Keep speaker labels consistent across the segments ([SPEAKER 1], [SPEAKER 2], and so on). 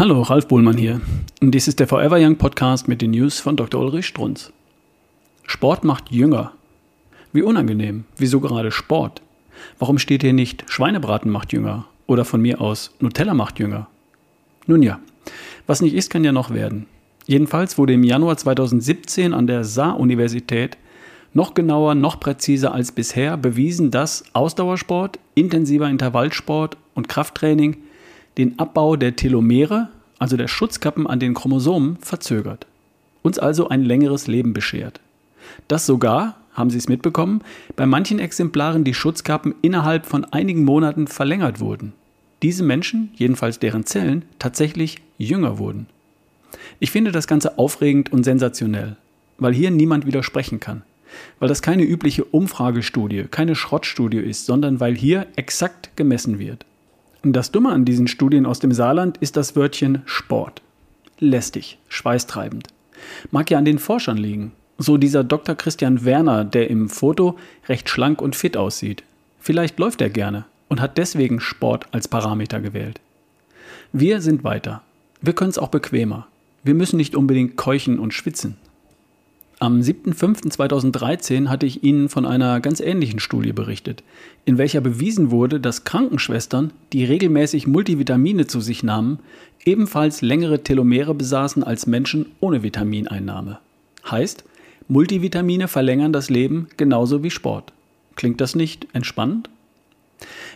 [SPEAKER 1] Hallo, Ralf Bohlmann hier. Und dies ist der Forever Young Podcast mit den News von Dr. Ulrich Strunz. Sport macht jünger. Wie unangenehm. Wieso gerade Sport? Warum steht hier nicht Schweinebraten macht jünger? Oder von mir aus Nutella macht jünger? Nun ja, was nicht ist, kann ja noch werden. Jedenfalls wurde im Januar 2017 an der Saar-Universität noch genauer, noch präziser als bisher bewiesen, dass Ausdauersport, intensiver Intervallsport und Krafttraining den Abbau der Telomere, also der Schutzkappen an den Chromosomen, verzögert. Uns also ein längeres Leben beschert. Das sogar, haben Sie es mitbekommen, bei manchen Exemplaren die Schutzkappen innerhalb von einigen Monaten verlängert wurden. Diese Menschen, jedenfalls deren Zellen, tatsächlich jünger wurden. Ich finde das Ganze aufregend und sensationell, weil hier niemand widersprechen kann. Weil das keine übliche Umfragestudie, keine Schrottstudie ist, sondern weil hier exakt gemessen wird. Das Dumme an diesen Studien aus dem Saarland ist das Wörtchen Sport. Lästig, schweißtreibend. Mag ja an den Forschern liegen. So dieser Dr. Christian Werner, der im Foto recht schlank und fit aussieht. Vielleicht läuft er gerne und hat deswegen Sport als Parameter gewählt. Wir sind weiter. Wir können es auch bequemer. Wir müssen nicht unbedingt keuchen und schwitzen. Am 7.5.2013 hatte ich Ihnen von einer ganz ähnlichen Studie berichtet, in welcher bewiesen wurde, dass Krankenschwestern, die regelmäßig Multivitamine zu sich nahmen, ebenfalls längere Telomere besaßen als Menschen ohne Vitamineinnahme. Heißt, Multivitamine verlängern das Leben genauso wie Sport. Klingt das nicht entspannend?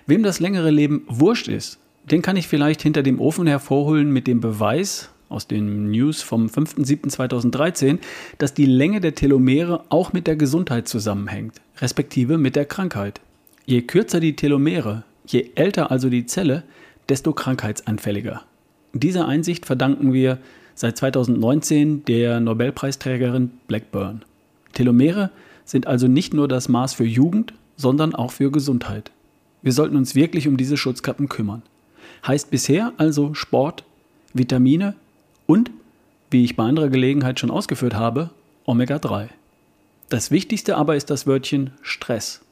[SPEAKER 1] Wem das längere Leben wurscht ist, den kann ich vielleicht hinter dem Ofen hervorholen mit dem Beweis, aus den News vom 5.7.2013, dass die Länge der Telomere auch mit der Gesundheit zusammenhängt, respektive mit der Krankheit. Je kürzer die Telomere, je älter also die Zelle, desto krankheitsanfälliger. Diese Einsicht verdanken wir seit 2019 der Nobelpreisträgerin Blackburn. Telomere sind also nicht nur das Maß für Jugend, sondern auch für Gesundheit. Wir sollten uns wirklich um diese Schutzkappen kümmern. Heißt bisher also Sport, Vitamine und, wie ich bei anderer Gelegenheit schon ausgeführt habe, Omega-3. Das Wichtigste aber ist das Wörtchen Stress.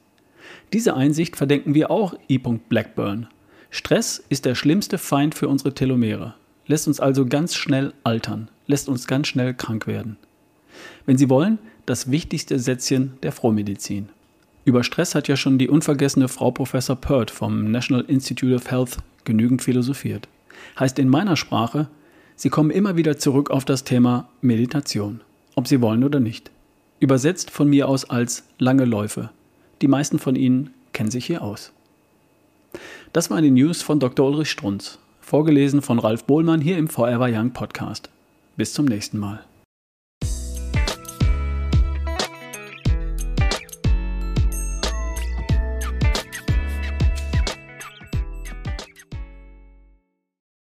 [SPEAKER 1] Diese Einsicht verdenken wir auch E. Blackburn. Stress ist der schlimmste Feind für unsere Telomere, lässt uns also ganz schnell altern, lässt uns ganz schnell krank werden. Wenn Sie wollen, das wichtigste Sätzchen der Frohmedizin. Über Stress hat ja schon die unvergessene Frau Professor Pert vom National Institute of Health genügend philosophiert. Heißt in meiner Sprache, Sie kommen immer wieder zurück auf das Thema Meditation, ob Sie wollen oder nicht. Übersetzt von mir aus als lange Läufe. Die meisten von Ihnen kennen sich hier aus. Das waren die News von Dr. Ulrich Strunz, vorgelesen von Ralf Bohlmann hier im Forever Young Podcast. Bis zum nächsten Mal.